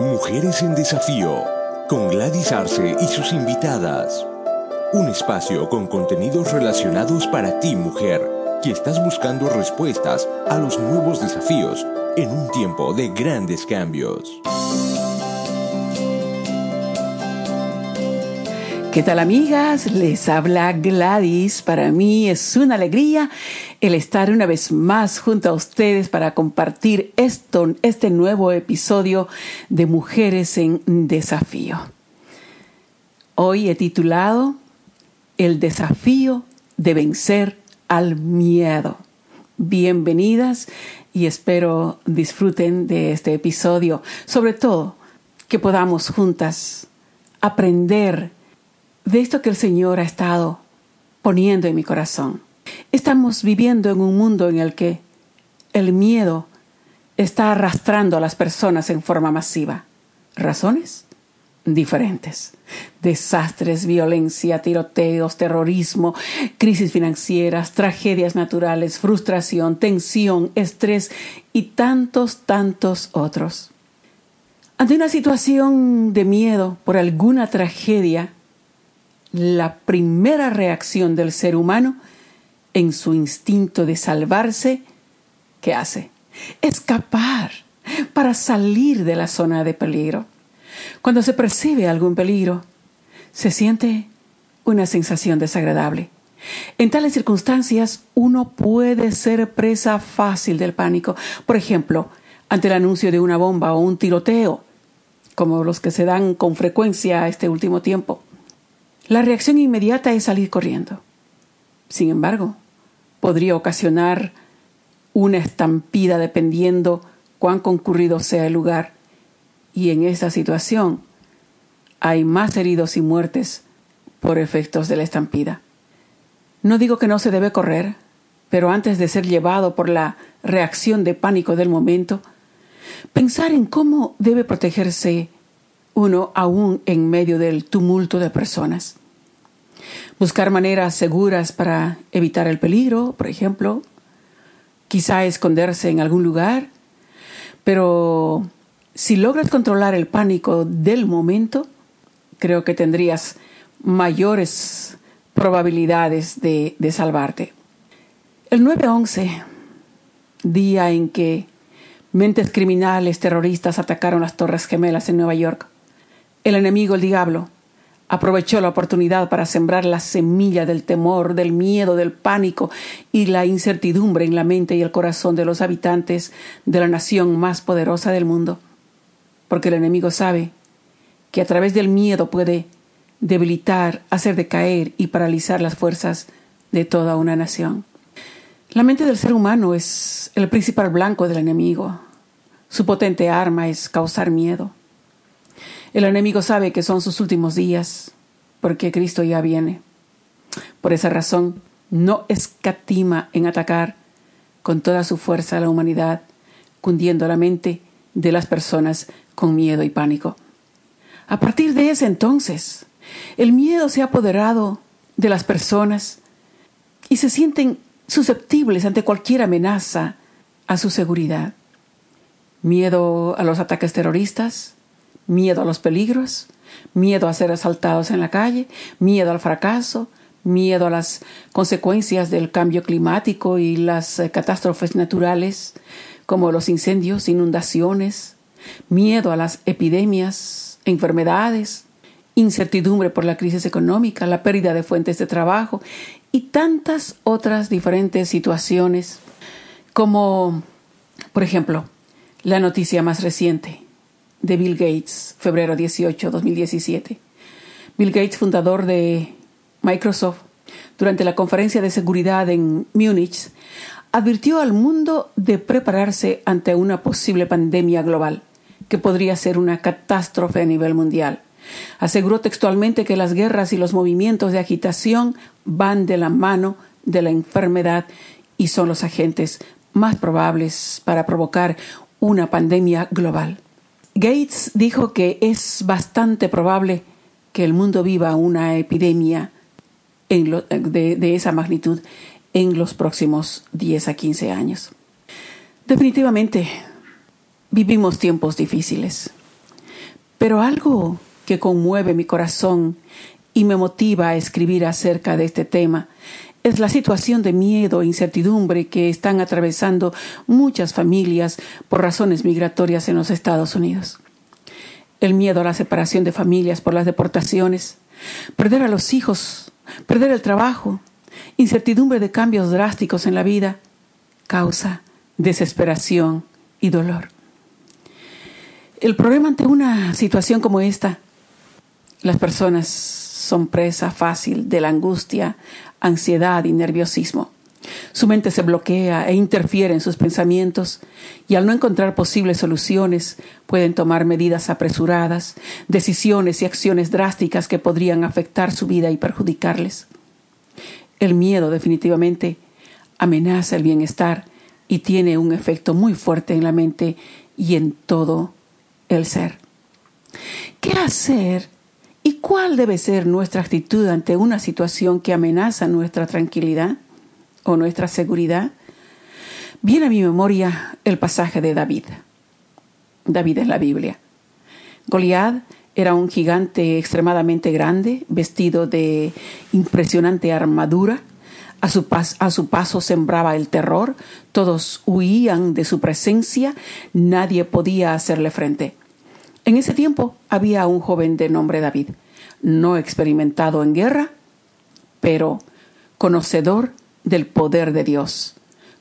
Mujeres en Desafío, con Gladys Arce y sus invitadas. Un espacio con contenidos relacionados para ti, mujer, que estás buscando respuestas a los nuevos desafíos en un tiempo de grandes cambios. ¿Qué tal amigas? Les habla Gladys. Para mí es una alegría el estar una vez más junto a ustedes para compartir esto, este nuevo episodio de Mujeres en Desafío. Hoy he titulado El desafío de vencer al miedo. Bienvenidas y espero disfruten de este episodio. Sobre todo, que podamos juntas aprender de esto que el Señor ha estado poniendo en mi corazón. Estamos viviendo en un mundo en el que el miedo está arrastrando a las personas en forma masiva. ¿Razones? Diferentes. Desastres, violencia, tiroteos, terrorismo, crisis financieras, tragedias naturales, frustración, tensión, estrés y tantos, tantos otros. Ante una situación de miedo por alguna tragedia, la primera reacción del ser humano en su instinto de salvarse, ¿qué hace? Escapar para salir de la zona de peligro. Cuando se percibe algún peligro, se siente una sensación desagradable. En tales circunstancias, uno puede ser presa fácil del pánico. Por ejemplo, ante el anuncio de una bomba o un tiroteo, como los que se dan con frecuencia este último tiempo. La reacción inmediata es salir corriendo. Sin embargo, podría ocasionar una estampida dependiendo cuán concurrido sea el lugar. Y en esa situación hay más heridos y muertes por efectos de la estampida. No digo que no se debe correr, pero antes de ser llevado por la reacción de pánico del momento, pensar en cómo debe protegerse uno aún en medio del tumulto de personas. Buscar maneras seguras para evitar el peligro, por ejemplo. Quizá esconderse en algún lugar. Pero si logras controlar el pánico del momento, creo que tendrías mayores probabilidades de, de salvarte. El 9-11, día en que mentes criminales terroristas atacaron las Torres Gemelas en Nueva York, el enemigo, el diablo, aprovechó la oportunidad para sembrar la semilla del temor, del miedo, del pánico y la incertidumbre en la mente y el corazón de los habitantes de la nación más poderosa del mundo. Porque el enemigo sabe que a través del miedo puede debilitar, hacer decaer y paralizar las fuerzas de toda una nación. La mente del ser humano es el principal blanco del enemigo. Su potente arma es causar miedo. El enemigo sabe que son sus últimos días, porque Cristo ya viene. Por esa razón, no escatima en atacar con toda su fuerza a la humanidad, cundiendo la mente de las personas con miedo y pánico. A partir de ese entonces, el miedo se ha apoderado de las personas y se sienten susceptibles ante cualquier amenaza a su seguridad. Miedo a los ataques terroristas, miedo a los peligros, miedo a ser asaltados en la calle, miedo al fracaso, miedo a las consecuencias del cambio climático y las eh, catástrofes naturales como los incendios, inundaciones, miedo a las epidemias, enfermedades, incertidumbre por la crisis económica, la pérdida de fuentes de trabajo y tantas otras diferentes situaciones como, por ejemplo, la noticia más reciente, de Bill Gates, febrero 18, 2017. Bill Gates, fundador de Microsoft, durante la conferencia de seguridad en Múnich, advirtió al mundo de prepararse ante una posible pandemia global, que podría ser una catástrofe a nivel mundial. Aseguró textualmente que las guerras y los movimientos de agitación van de la mano de la enfermedad y son los agentes más probables para provocar una pandemia global. Gates dijo que es bastante probable que el mundo viva una epidemia de, esa magnitud en los próximos 10 a 15 años. Definitivamente, vivimos tiempos difíciles. Pero algo que conmueve mi corazón y me motiva a escribir acerca de este tema es la situación de miedo e incertidumbre que están atravesando muchas familias por razones migratorias en los Estados Unidos. El miedo a la separación de familias por las deportaciones, perder a los hijos, perder el trabajo, incertidumbre de cambios drásticos en la vida, causa desesperación y dolor. El problema ante una situación como esta, las personas son presa fácil de la angustia, ansiedad y nerviosismo. Su mente se bloquea e interfiere en sus pensamientos y al no encontrar posibles soluciones pueden tomar medidas apresuradas, decisiones y acciones drásticas que podrían afectar su vida y perjudicarles. El miedo definitivamente amenaza el bienestar y tiene un efecto muy fuerte en la mente y en todo el ser. ¿Qué hacer cuál debe ser nuestra actitud ante una situación que amenaza nuestra tranquilidad o nuestra seguridad? Viene a mi memoria el pasaje de David. David en la Biblia. Goliat era un gigante extremadamente grande, vestido de impresionante armadura, a su, a su, paso sembraba el terror, todos huían de su presencia, nadie podía hacerle frente. En ese tiempo había un joven de nombre David, no experimentado en guerra, pero conocedor del poder de Dios.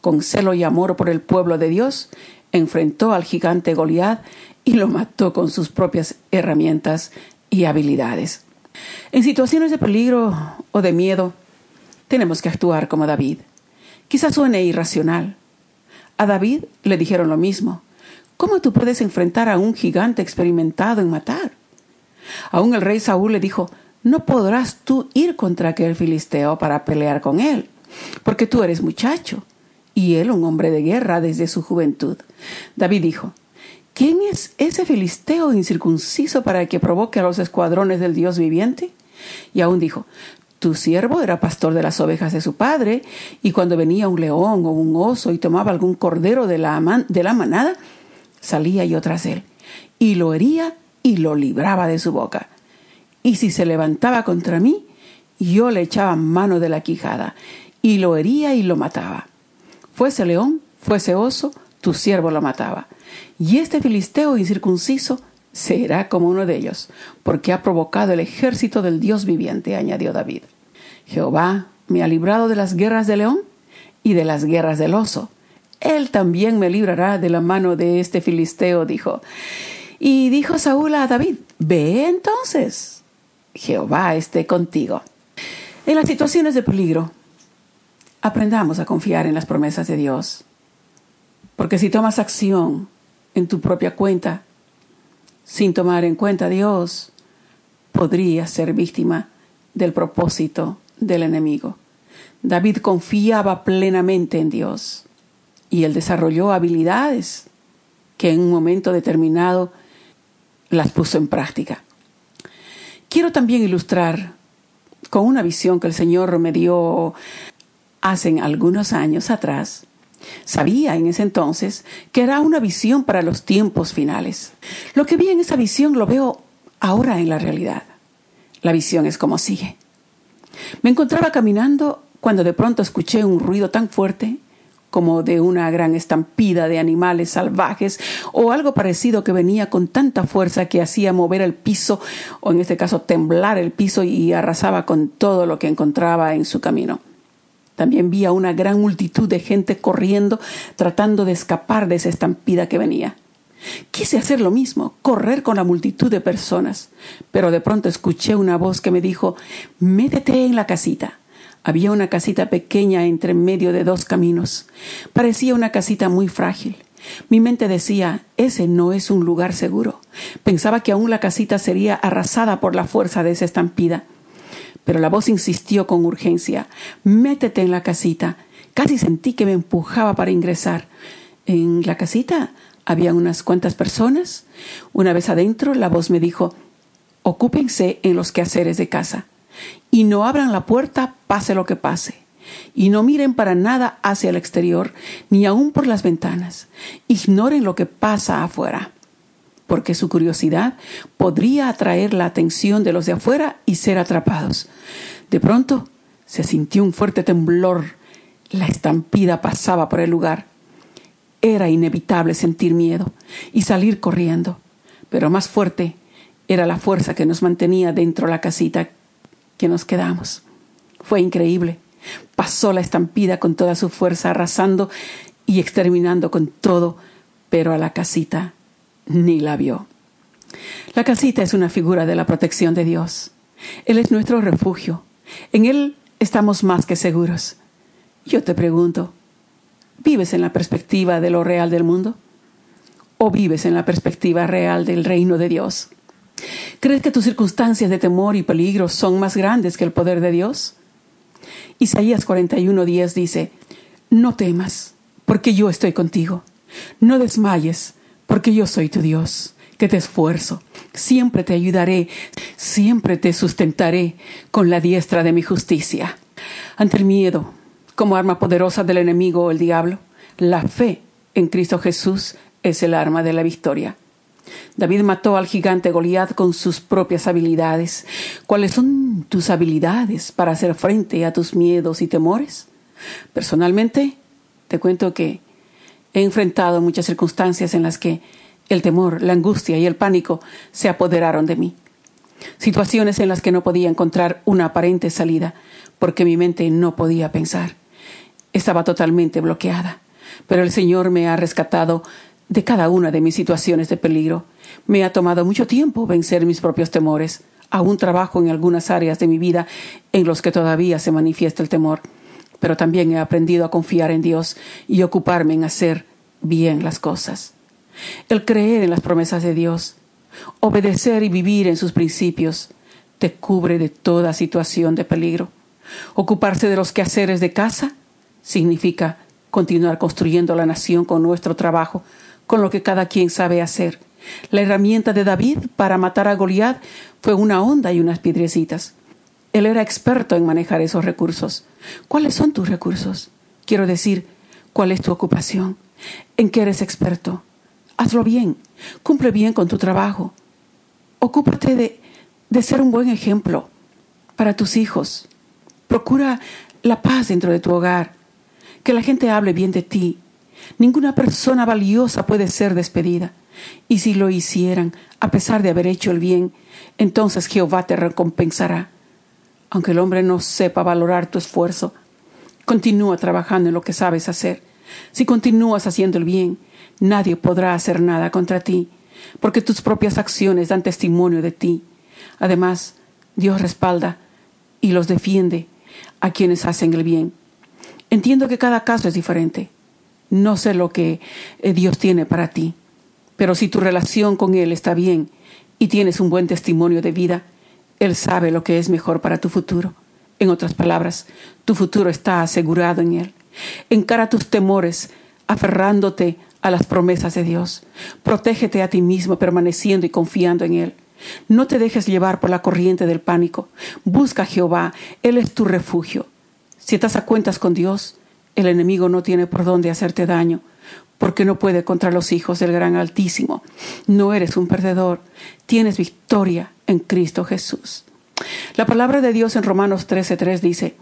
Con celo y amor por el pueblo de Dios, enfrentó al gigante Goliat y lo mató con sus propias herramientas y habilidades. En situaciones de peligro o de miedo, tenemos que actuar como David. Quizás suene irracional. A David le dijeron lo mismo. ¿Cómo tú puedes enfrentar a un gigante experimentado en matar? Aún el rey Saúl le dijo, no podrás tú ir contra aquel filisteo para pelear con él, porque tú eres muchacho, y él un hombre de guerra desde su juventud. David dijo, ¿quién es ese filisteo incircunciso para que provoque a los escuadrones del Dios viviente? Y aún dijo, tu siervo era pastor de las ovejas de su padre, y cuando venía un león o un oso y tomaba algún cordero de la, de la manada, salía yo tras él, y lo hería y lo libraba de su boca. Y si se levantaba contra mí, yo le echaba mano de la quijada, y lo hería y lo mataba. Fuese león, fuese oso, tu siervo lo mataba. Y este filisteo incircunciso será como uno de ellos, porque ha provocado el ejército del Dios viviente, añadió David. Jehová me ha librado de las guerras del león y de las guerras del oso. Él también me librará de la mano de este filisteo, dijo. Y dijo Saúl a David, ve entonces, Jehová esté contigo. En las situaciones de peligro, aprendamos a confiar en las promesas de Dios. Porque si tomas acción en tu propia cuenta, sin tomar en cuenta a Dios, podría ser víctima del propósito del enemigo. David confiaba plenamente en Dios y él desarrolló habilidades que en un momento determinado las puso en práctica. Quiero también ilustrar con una visión que el Señor me dio hace algunos años atrás Sabía en ese entonces que era una visión para los tiempos finales. Lo que vi en esa visión lo veo ahora en la realidad. La visión es como sigue. Me encontraba caminando cuando de pronto escuché un ruido tan fuerte como de una gran estampida de animales salvajes o algo parecido que venía con tanta fuerza que hacía mover el piso o en este caso temblar el piso y arrasaba con todo lo que encontraba en su camino. También vi a una gran multitud de gente corriendo, tratando de escapar de esa estampida que venía. Quise hacer lo mismo, correr con la multitud de personas, pero de pronto escuché una voz que me dijo, métete en la casita. Había una casita pequeña entre medio de dos caminos. Parecía una casita muy frágil. Mi mente decía, ese no es un lugar seguro. Pensaba que aún la casita sería arrasada por la fuerza de esa estampida. Pero la voz insistió con urgencia. Métete en la casita. Casi sentí que me empujaba para ingresar. En la casita había unas cuantas personas. Una vez adentro, la voz me dijo, ocúpense en los quehaceres de casa. Y no abran la puerta, pase lo que pase. Y no miren para nada hacia el exterior, ni aun por las ventanas. Ignoren lo que pasa afuera. porque su curiosidad podría atraer la atención de los de afuera y ser atrapados. De pronto se sintió un fuerte temblor. La estampida pasaba por el lugar. Era inevitable sentir miedo y salir corriendo, pero más fuerte era la fuerza que nos mantenía dentro de la casita que nos quedamos. Fue increíble. Pasó la estampida con toda su fuerza, arrasando y exterminando con todo, pero a la casita ni la vio. La casita es una figura de la protección de Dios. Él es nuestro refugio. En Él estamos más que seguros. Yo te pregunto, ¿vives en la perspectiva de lo real del mundo? ¿O vives en la perspectiva real del reino de Dios? ¿Crees que tus circunstancias de temor y peligro son más grandes que el poder de Dios? Isaías 41:10 dice, No temas, porque yo estoy contigo. No desmayes, porque yo soy tu Dios, que te esfuerzo. Siempre te ayudaré, siempre te sustentaré con la diestra de mi justicia. Ante el miedo, como arma poderosa del enemigo o el diablo, la fe en Cristo Jesús es el arma de la victoria. David mató al gigante Goliat con sus propias habilidades. ¿Cuáles son tus habilidades para hacer frente a tus miedos y temores? Personalmente, te cuento que he enfrentado muchas circunstancias en las que el temor, la angustia y el pánico se apoderaron de mí. Situaciones en las que no podía encontrar una aparente salida porque mi mente no podía pensar. Estaba totalmente bloqueada. Pero el Señor me ha rescatado de cada una de mis situaciones de peligro. Me ha tomado mucho tiempo vencer mis propios temores. Aún trabajo en algunas áreas de mi vida en los que todavía se manifiesta el temor, pero también he aprendido a confiar en Dios y ocuparme en hacer bien las cosas. El creer en las promesas de Dios, obedecer y vivir en sus principios, te cubre de toda situación de peligro. Ocuparse de los quehaceres de casa significa continuar construyendo la nación con nuestro trabajo, con lo que cada quien sabe hacer. La herramienta de David para matar a Goliat fue una onda y unas piedrecitas. Él era experto en manejar esos recursos. ¿Cuáles son tus recursos? Quiero decir, ¿cuál es tu ocupación? ¿En qué eres experto? Hazlo bien, cumple bien con tu trabajo. Ocúpate de, de ser un buen ejemplo para tus hijos. Procura la paz dentro de tu hogar, que la gente hable bien de ti, Ninguna persona valiosa puede ser despedida. Y si lo hicieran, a pesar de haber hecho el bien, entonces Jehová te recompensará. Aunque el hombre no sepa valorar tu esfuerzo, continúa trabajando en lo que sabes hacer. Si continúas haciendo el bien, nadie podrá hacer nada contra ti, porque tus propias acciones dan testimonio de ti. Además, Dios respalda y los defiende a quienes hacen el bien. Entiendo que cada caso es diferente. No sé lo que eh, Dios tiene para ti, pero si tu relación con Él está bien y tienes un buen testimonio de vida, Él sabe lo que es mejor para tu futuro. En otras palabras, tu futuro está asegurado en Él. Encara tus temores aferrándote a las promesas de Dios. Protégete a ti mismo permaneciendo y confiando en Él. No te dejes llevar por la corriente del pánico. Busca a Jehová, Él es tu refugio. Si estás a cuentas con Dios, el enemigo no tiene por dónde hacerte daño, porque no puede contra los hijos del gran Altísimo. No eres un perdedor, tienes victoria en Cristo Jesús. La palabra de Dios en Romanos 13:3 dice,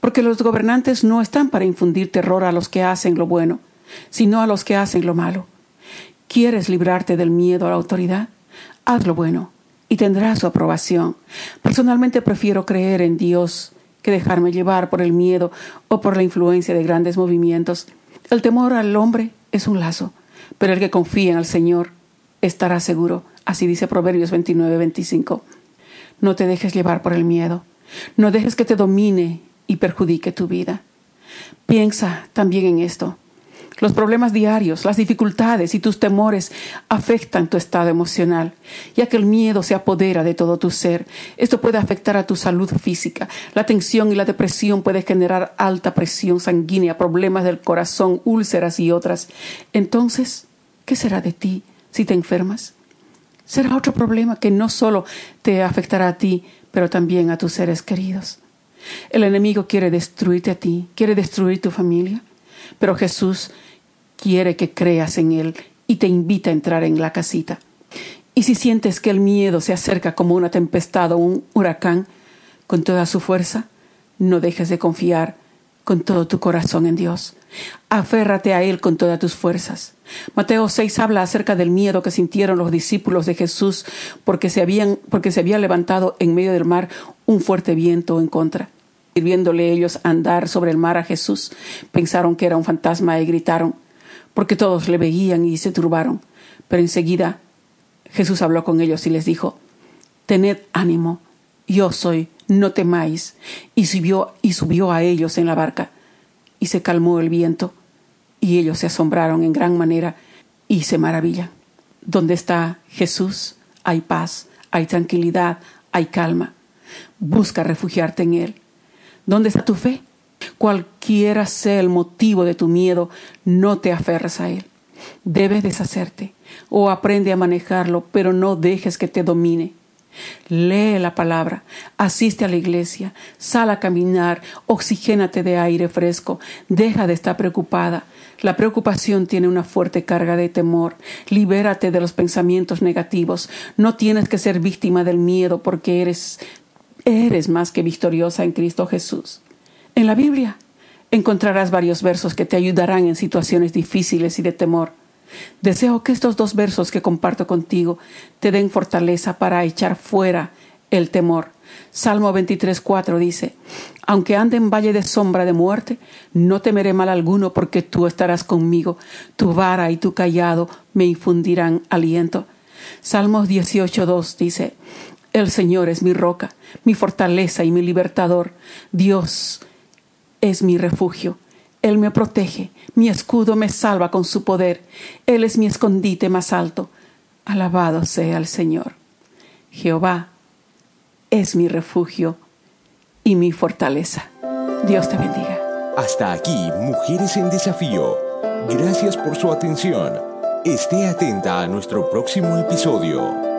porque los gobernantes no están para infundir terror a los que hacen lo bueno, sino a los que hacen lo malo. ¿Quieres librarte del miedo a la autoridad? Haz lo bueno y tendrás su aprobación. Personalmente prefiero creer en Dios que dejarme llevar por el miedo o por la influencia de grandes movimientos. El temor al hombre es un lazo, pero el que confía en el Señor estará seguro. Así dice Proverbios 29, 25. No te dejes llevar por el miedo. No dejes que te domine y perjudique tu vida. Piensa también en esto. Los problemas diarios, las dificultades y tus temores afectan tu estado emocional, ya que el miedo se apodera de todo tu ser. Esto puede afectar a tu salud física. La tensión y la depresión pueden generar alta presión sanguínea, problemas del corazón, úlceras y otras. Entonces, ¿qué será de ti si te enfermas? Será otro problema que no solo te afectará a ti, pero también a tus seres queridos. El enemigo quiere destruirte a ti, quiere destruir tu familia, pero Jesús quiere que creas en Él y te invita a entrar en la casita. Y si sientes que el miedo se acerca como una tempestad o un huracán con toda su fuerza, no dejes de confiar con todo tu corazón en Dios. Aférrate a Él con todas tus fuerzas. Mateo 6 habla acerca del miedo que sintieron los discípulos de Jesús porque se, habían, porque se había levantado en medio del mar un fuerte viento en contra. Y viéndole ellos andar sobre el mar a Jesús, pensaron que era un fantasma y gritaron, porque todos le veían y se turbaron. Pero enseguida Jesús habló con ellos y les dijo, Tened ánimo, yo soy, no temáis. Y subió, y subió a ellos en la barca, y se calmó el viento, y ellos se asombraron en gran manera y se maravillan. Donde está Jesús hay paz, hay tranquilidad, hay calma. Busca refugiarte en Él. ¿Dónde está tu fe? Cualquiera sea el motivo de tu miedo, no te aferres a Él. Debes deshacerte o aprende a manejarlo, pero no dejes que te domine. Lee la palabra, asiste a la iglesia, sal a caminar, oxigénate de aire fresco, deja de estar preocupada. La preocupación tiene una fuerte carga de temor. Libérate de los pensamientos negativos. No tienes que ser víctima del miedo porque eres eres más que victoriosa en Cristo Jesús. En la Biblia encontrarás varios versos que te ayudarán en situaciones difíciles y de temor. Deseo que estos dos versos que comparto contigo te den fortaleza para echar fuera el temor. Salmo 23.4 dice, Aunque ande en valle de sombra de muerte, no temeré mal alguno porque tú estarás conmigo, tu vara y tu callado me infundirán aliento. Salmos 18.2 dice, El Señor es mi roca, mi fortaleza y mi libertador. Dios es mi refugio él me protege, mi escudo me salva con su poder, Él es mi escondite más alto. Alabado sea el Señor. Jehová es mi refugio y mi fortaleza. Dios te bendiga. Hasta aquí, Mujeres en Desafío. Gracias por su atención. Esté atenta a nuestro próximo episodio.